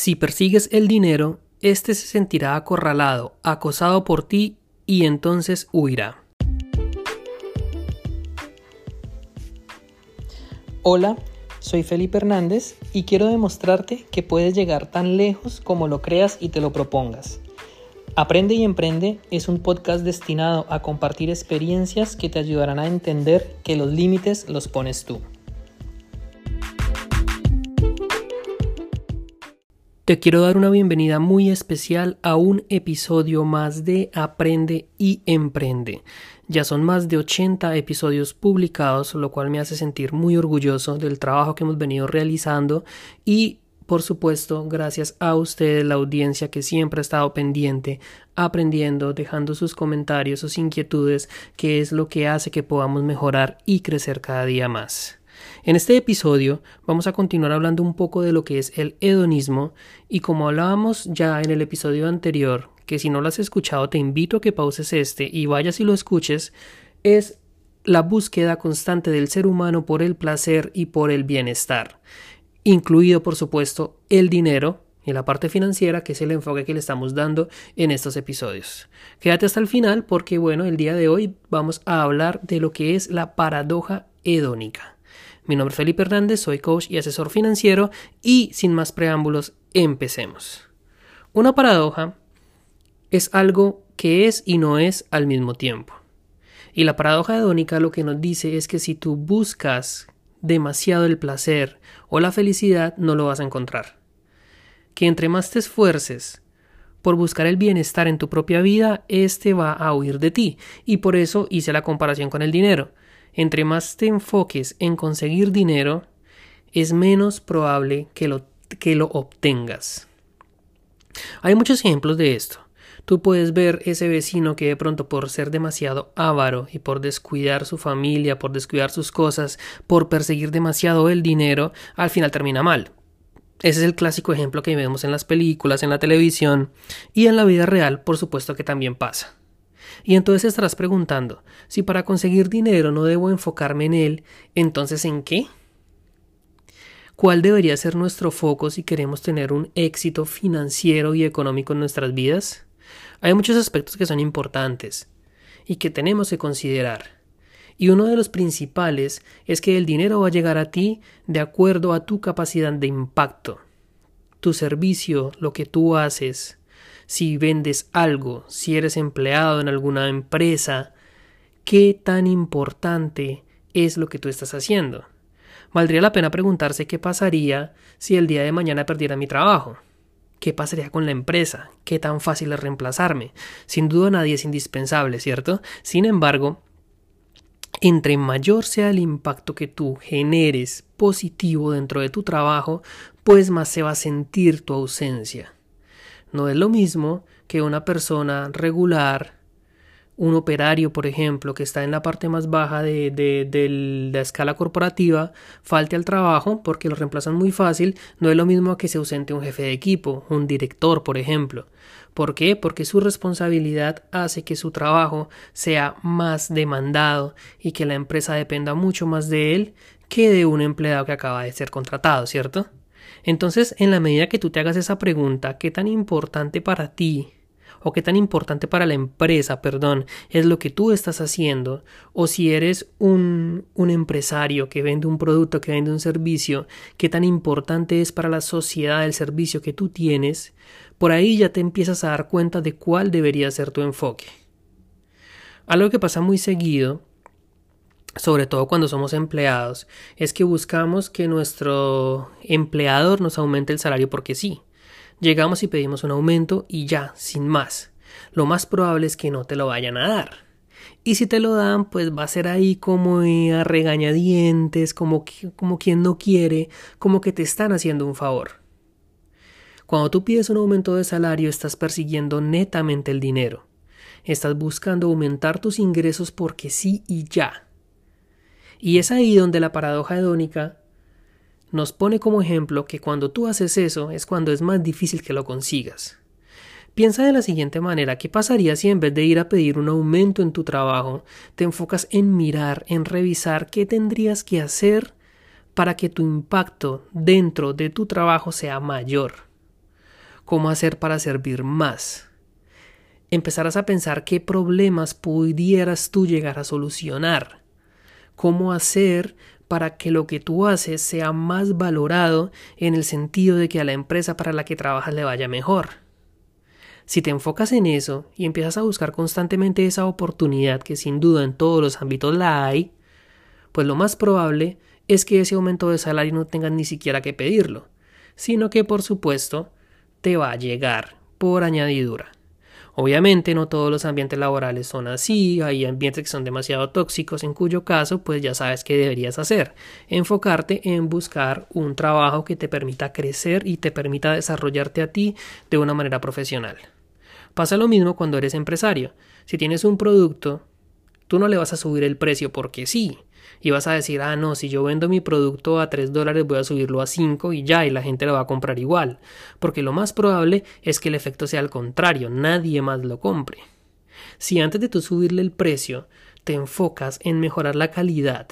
Si persigues el dinero, éste se sentirá acorralado, acosado por ti y entonces huirá. Hola, soy Felipe Hernández y quiero demostrarte que puedes llegar tan lejos como lo creas y te lo propongas. Aprende y Emprende es un podcast destinado a compartir experiencias que te ayudarán a entender que los límites los pones tú. Te quiero dar una bienvenida muy especial a un episodio más de Aprende y Emprende. Ya son más de 80 episodios publicados, lo cual me hace sentir muy orgulloso del trabajo que hemos venido realizando y por supuesto, gracias a ustedes, la audiencia que siempre ha estado pendiente, aprendiendo, dejando sus comentarios, sus inquietudes, que es lo que hace que podamos mejorar y crecer cada día más. En este episodio vamos a continuar hablando un poco de lo que es el hedonismo y como hablábamos ya en el episodio anterior, que si no lo has escuchado te invito a que pauses este y vayas y lo escuches, es la búsqueda constante del ser humano por el placer y por el bienestar, incluido por supuesto el dinero y la parte financiera, que es el enfoque que le estamos dando en estos episodios. Quédate hasta el final porque bueno, el día de hoy vamos a hablar de lo que es la paradoja hedónica. Mi nombre es Felipe Hernández, soy coach y asesor financiero y sin más preámbulos, empecemos. Una paradoja es algo que es y no es al mismo tiempo. Y la paradoja hedónica lo que nos dice es que si tú buscas demasiado el placer o la felicidad, no lo vas a encontrar. Que entre más te esfuerces por buscar el bienestar en tu propia vida, éste va a huir de ti. Y por eso hice la comparación con el dinero entre más te enfoques en conseguir dinero, es menos probable que lo, que lo obtengas. Hay muchos ejemplos de esto. Tú puedes ver ese vecino que de pronto por ser demasiado avaro y por descuidar su familia, por descuidar sus cosas, por perseguir demasiado el dinero, al final termina mal. Ese es el clásico ejemplo que vemos en las películas, en la televisión y en la vida real, por supuesto que también pasa. Y entonces estarás preguntando, si para conseguir dinero no debo enfocarme en él, entonces ¿en qué? ¿Cuál debería ser nuestro foco si queremos tener un éxito financiero y económico en nuestras vidas? Hay muchos aspectos que son importantes y que tenemos que considerar. Y uno de los principales es que el dinero va a llegar a ti de acuerdo a tu capacidad de impacto. Tu servicio, lo que tú haces, si vendes algo, si eres empleado en alguna empresa, qué tan importante es lo que tú estás haciendo. Valdría la pena preguntarse qué pasaría si el día de mañana perdiera mi trabajo. ¿Qué pasaría con la empresa? ¿Qué tan fácil es reemplazarme? Sin duda nadie es indispensable, ¿cierto? Sin embargo, entre mayor sea el impacto que tú generes positivo dentro de tu trabajo, pues más se va a sentir tu ausencia. No es lo mismo que una persona regular, un operario, por ejemplo, que está en la parte más baja de, de, la escala corporativa, falte al trabajo porque lo reemplazan muy fácil, no es lo mismo que se ausente un jefe de equipo, un director, por ejemplo. ¿Por qué? Porque su responsabilidad hace que su trabajo sea más demandado y que la empresa dependa mucho más de él que de un empleado que acaba de ser contratado, ¿cierto? Entonces, en la medida que tú te hagas esa pregunta, ¿qué tan importante para ti o qué tan importante para la empresa, perdón, es lo que tú estás haciendo, o si eres un, un, empresario que vende un producto, que vende un servicio, qué tan importante es para la sociedad el servicio que tú tienes, por ahí ya te empiezas a dar cuenta de cuál debería ser tu enfoque. Algo que pasa muy seguido sobre todo cuando somos empleados, es que buscamos que nuestro empleador nos aumente el salario porque sí. Llegamos y pedimos un aumento y ya, sin más. Lo más probable es que no te lo vayan a dar. Y si te lo dan, pues va a ser ahí como a regañadientes, como, como quien no quiere, como que te están haciendo un favor. Cuando tú pides un aumento de salario, estás persiguiendo netamente el dinero. Estás buscando aumentar tus ingresos porque sí y ya y es ahí donde la paradoja hedónica nos pone como ejemplo que cuando tú haces eso es cuando es más difícil que lo consigas. Piensa de la siguiente manera, ¿qué pasaría si en vez de ir a pedir un aumento en tu trabajo, te enfocas en mirar, en revisar qué tendrías que hacer para que tu impacto dentro de tu trabajo sea mayor? cómo hacer para servir más. Empezarás a pensar qué problemas pudieras tú llegar a solucionar. Cómo hacer para que lo que tú haces sea más valorado en el sentido de que a la empresa para la que trabajas le vaya mejor. Si te enfocas en eso y empiezas a buscar constantemente esa oportunidad que sin duda en todos los ámbitos la hay, pues lo más probable es que ese aumento de salario no tengas ni siquiera que pedirlo, sino que por supuesto te va a llegar por añadidura. Obviamente no todos los ambientes laborales son así, hay ambientes que son demasiado tóxicos, en cuyo caso pues ya sabes qué deberías hacer, enfocarte en buscar un trabajo que te permita crecer y te permita desarrollarte a ti de una manera profesional. Pasa lo mismo cuando eres empresario. Si tienes un producto, tú no le vas a subir el precio porque sí, y vas a decir, ah, no, si yo vendo mi producto a 3 dólares voy a subirlo a 5 y ya, y la gente lo va a comprar igual, porque lo más probable es que el efecto sea al contrario, nadie más lo compre. Si antes de tú subirle el precio te enfocas en mejorar la calidad,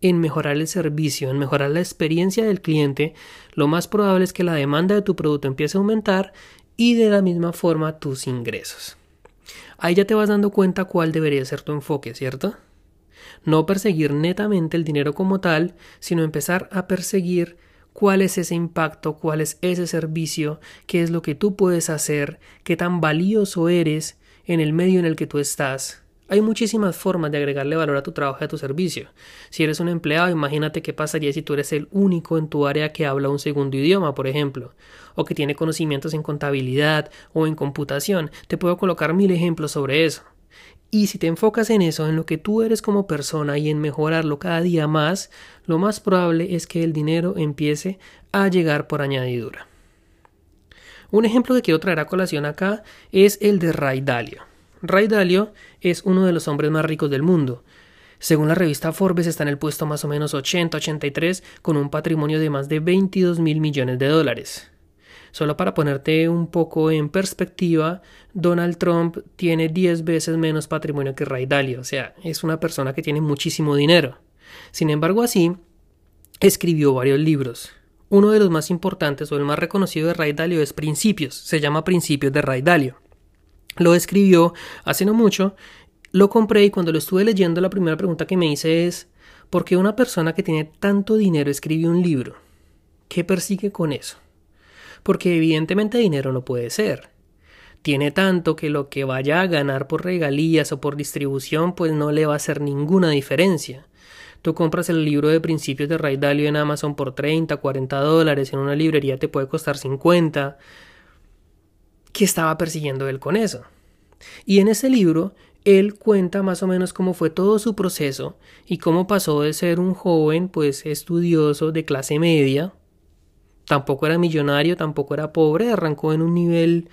en mejorar el servicio, en mejorar la experiencia del cliente, lo más probable es que la demanda de tu producto empiece a aumentar y de la misma forma tus ingresos. Ahí ya te vas dando cuenta cuál debería ser tu enfoque, ¿cierto? No perseguir netamente el dinero como tal, sino empezar a perseguir cuál es ese impacto, cuál es ese servicio, qué es lo que tú puedes hacer, qué tan valioso eres en el medio en el que tú estás. Hay muchísimas formas de agregarle valor a tu trabajo y a tu servicio. Si eres un empleado, imagínate qué pasaría si tú eres el único en tu área que habla un segundo idioma, por ejemplo, o que tiene conocimientos en contabilidad o en computación. Te puedo colocar mil ejemplos sobre eso. Y si te enfocas en eso, en lo que tú eres como persona y en mejorarlo cada día más, lo más probable es que el dinero empiece a llegar por añadidura. Un ejemplo que quiero traer a colación acá es el de Ray Dalio. Ray Dalio es uno de los hombres más ricos del mundo. Según la revista Forbes está en el puesto más o menos 80-83 con un patrimonio de más de 22 mil millones de dólares. Solo para ponerte un poco en perspectiva, Donald Trump tiene 10 veces menos patrimonio que Ray Dalio, o sea, es una persona que tiene muchísimo dinero. Sin embargo, así, escribió varios libros. Uno de los más importantes o el más reconocido de Ray Dalio es Principios, se llama Principios de Ray Dalio. Lo escribió hace no mucho, lo compré y cuando lo estuve leyendo la primera pregunta que me hice es ¿por qué una persona que tiene tanto dinero escribe un libro? ¿Qué persigue con eso? Porque evidentemente dinero no puede ser. Tiene tanto que lo que vaya a ganar por regalías o por distribución pues no le va a hacer ninguna diferencia. Tú compras el libro de principios de Ray Dalio en Amazon por 30, 40 dólares, en una librería te puede costar 50. ¿Qué estaba persiguiendo él con eso? Y en ese libro él cuenta más o menos cómo fue todo su proceso y cómo pasó de ser un joven pues estudioso de clase media tampoco era millonario, tampoco era pobre, arrancó en un nivel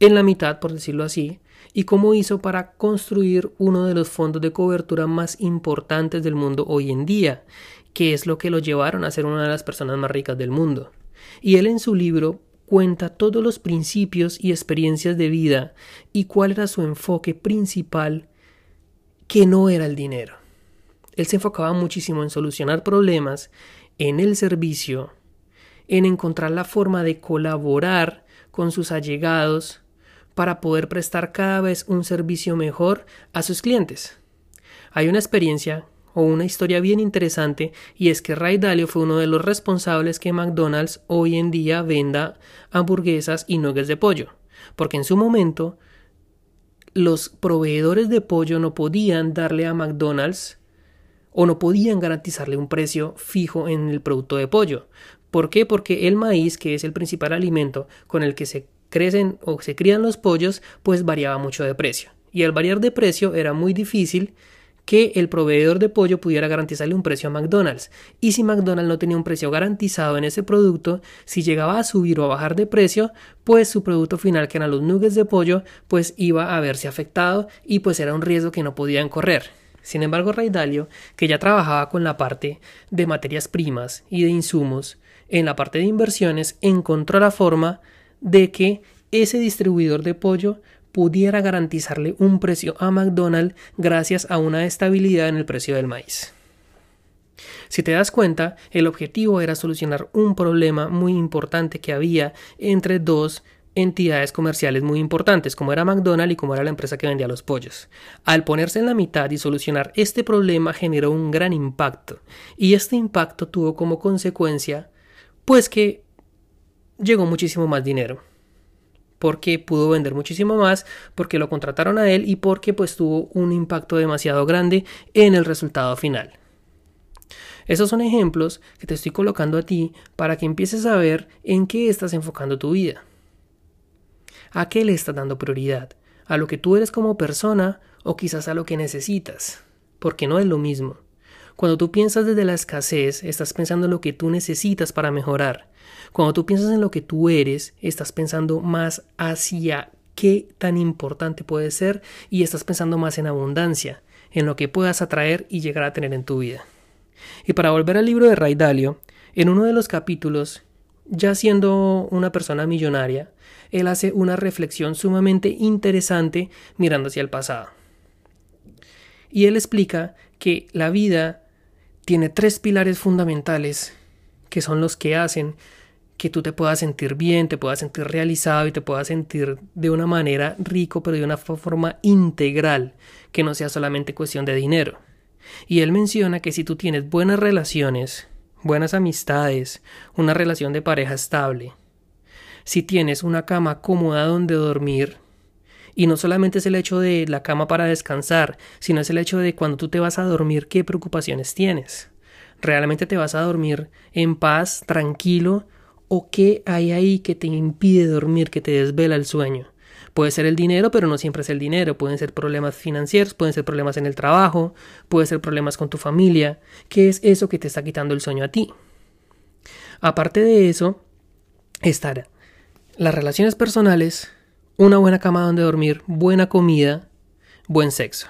en la mitad, por decirlo así, y cómo hizo para construir uno de los fondos de cobertura más importantes del mundo hoy en día, que es lo que lo llevaron a ser una de las personas más ricas del mundo. Y él en su libro cuenta todos los principios y experiencias de vida y cuál era su enfoque principal, que no era el dinero. Él se enfocaba muchísimo en solucionar problemas, en el servicio, en encontrar la forma de colaborar con sus allegados para poder prestar cada vez un servicio mejor a sus clientes. Hay una experiencia o una historia bien interesante y es que Ray Dalio fue uno de los responsables que McDonald's hoy en día venda hamburguesas y nuggets de pollo, porque en su momento los proveedores de pollo no podían darle a McDonald's o no podían garantizarle un precio fijo en el producto de pollo, ¿Por qué? Porque el maíz, que es el principal alimento con el que se crecen o se crían los pollos, pues variaba mucho de precio. Y al variar de precio era muy difícil que el proveedor de pollo pudiera garantizarle un precio a McDonald's. Y si McDonald's no tenía un precio garantizado en ese producto, si llegaba a subir o a bajar de precio, pues su producto final, que eran los nuggets de pollo, pues iba a verse afectado y pues era un riesgo que no podían correr. Sin embargo, Ray Dalio, que ya trabajaba con la parte de materias primas y de insumos, en la parte de inversiones encontró la forma de que ese distribuidor de pollo pudiera garantizarle un precio a McDonald's gracias a una estabilidad en el precio del maíz. Si te das cuenta, el objetivo era solucionar un problema muy importante que había entre dos entidades comerciales muy importantes, como era McDonald's y como era la empresa que vendía los pollos. Al ponerse en la mitad y solucionar este problema generó un gran impacto, y este impacto tuvo como consecuencia, pues que llegó muchísimo más dinero porque pudo vender muchísimo más, porque lo contrataron a él y porque pues tuvo un impacto demasiado grande en el resultado final. Esos son ejemplos que te estoy colocando a ti para que empieces a ver en qué estás enfocando tu vida. ¿A qué le estás dando prioridad? ¿A lo que tú eres como persona o quizás a lo que necesitas? Porque no es lo mismo. Cuando tú piensas desde la escasez, estás pensando en lo que tú necesitas para mejorar. Cuando tú piensas en lo que tú eres, estás pensando más hacia qué tan importante puede ser y estás pensando más en abundancia, en lo que puedas atraer y llegar a tener en tu vida. Y para volver al libro de Ray Dalio, en uno de los capítulos, ya siendo una persona millonaria, él hace una reflexión sumamente interesante mirando hacia el pasado. Y él explica que la vida tiene tres pilares fundamentales que son los que hacen que tú te puedas sentir bien, te puedas sentir realizado y te puedas sentir de una manera rico, pero de una forma integral, que no sea solamente cuestión de dinero. Y él menciona que si tú tienes buenas relaciones, buenas amistades, una relación de pareja estable, si tienes una cama cómoda donde dormir, y no solamente es el hecho de la cama para descansar, sino es el hecho de cuando tú te vas a dormir qué preocupaciones tienes. ¿Realmente te vas a dormir en paz, tranquilo? ¿O qué hay ahí que te impide dormir, que te desvela el sueño? Puede ser el dinero, pero no siempre es el dinero. Pueden ser problemas financieros, pueden ser problemas en el trabajo, pueden ser problemas con tu familia. ¿Qué es eso que te está quitando el sueño a ti? Aparte de eso, estar las relaciones personales, una buena cama donde dormir, buena comida, buen sexo.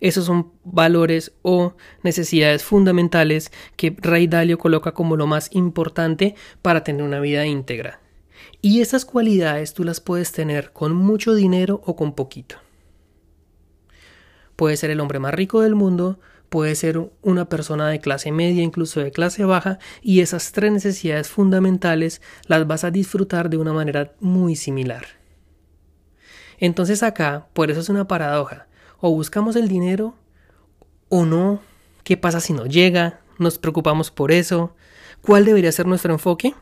Esos son valores o necesidades fundamentales que Ray Dalio coloca como lo más importante para tener una vida íntegra. Y esas cualidades tú las puedes tener con mucho dinero o con poquito. Puede ser el hombre más rico del mundo, puede ser una persona de clase media, incluso de clase baja, y esas tres necesidades fundamentales las vas a disfrutar de una manera muy similar. Entonces acá, por eso es una paradoja, o buscamos el dinero o no, ¿qué pasa si no llega? ¿Nos preocupamos por eso? ¿Cuál debería ser nuestro enfoque?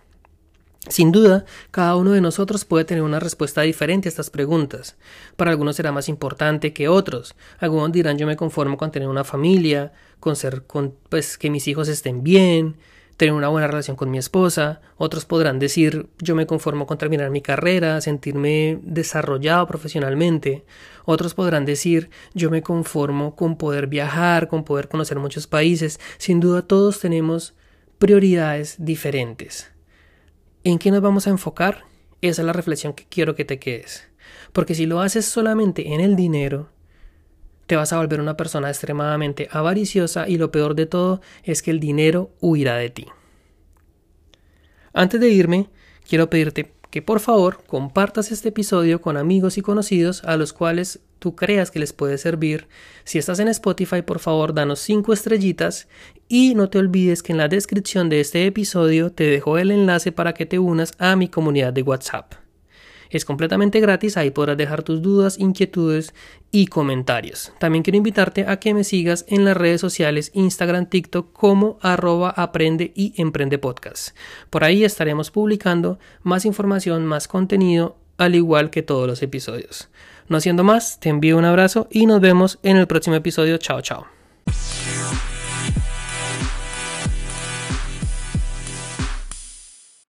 Sin duda, cada uno de nosotros puede tener una respuesta diferente a estas preguntas. Para algunos será más importante que otros. Algunos dirán yo me conformo con tener una familia, con ser con pues que mis hijos estén bien, tener una buena relación con mi esposa. Otros podrán decir yo me conformo con terminar mi carrera, sentirme desarrollado profesionalmente. Otros podrán decir yo me conformo con poder viajar, con poder conocer muchos países. Sin duda todos tenemos prioridades diferentes. ¿En qué nos vamos a enfocar? Esa es la reflexión que quiero que te quedes. Porque si lo haces solamente en el dinero, te vas a volver una persona extremadamente avariciosa y lo peor de todo es que el dinero huirá de ti. Antes de irme, quiero pedirte que por favor compartas este episodio con amigos y conocidos a los cuales tú creas que les puede servir. Si estás en Spotify, por favor, danos 5 estrellitas y no te olvides que en la descripción de este episodio te dejo el enlace para que te unas a mi comunidad de WhatsApp. Es completamente gratis, ahí podrás dejar tus dudas, inquietudes y comentarios. También quiero invitarte a que me sigas en las redes sociales Instagram, TikTok como arroba aprende y emprende podcast. Por ahí estaremos publicando más información, más contenido, al igual que todos los episodios. No siendo más, te envío un abrazo y nos vemos en el próximo episodio. Chao, chao.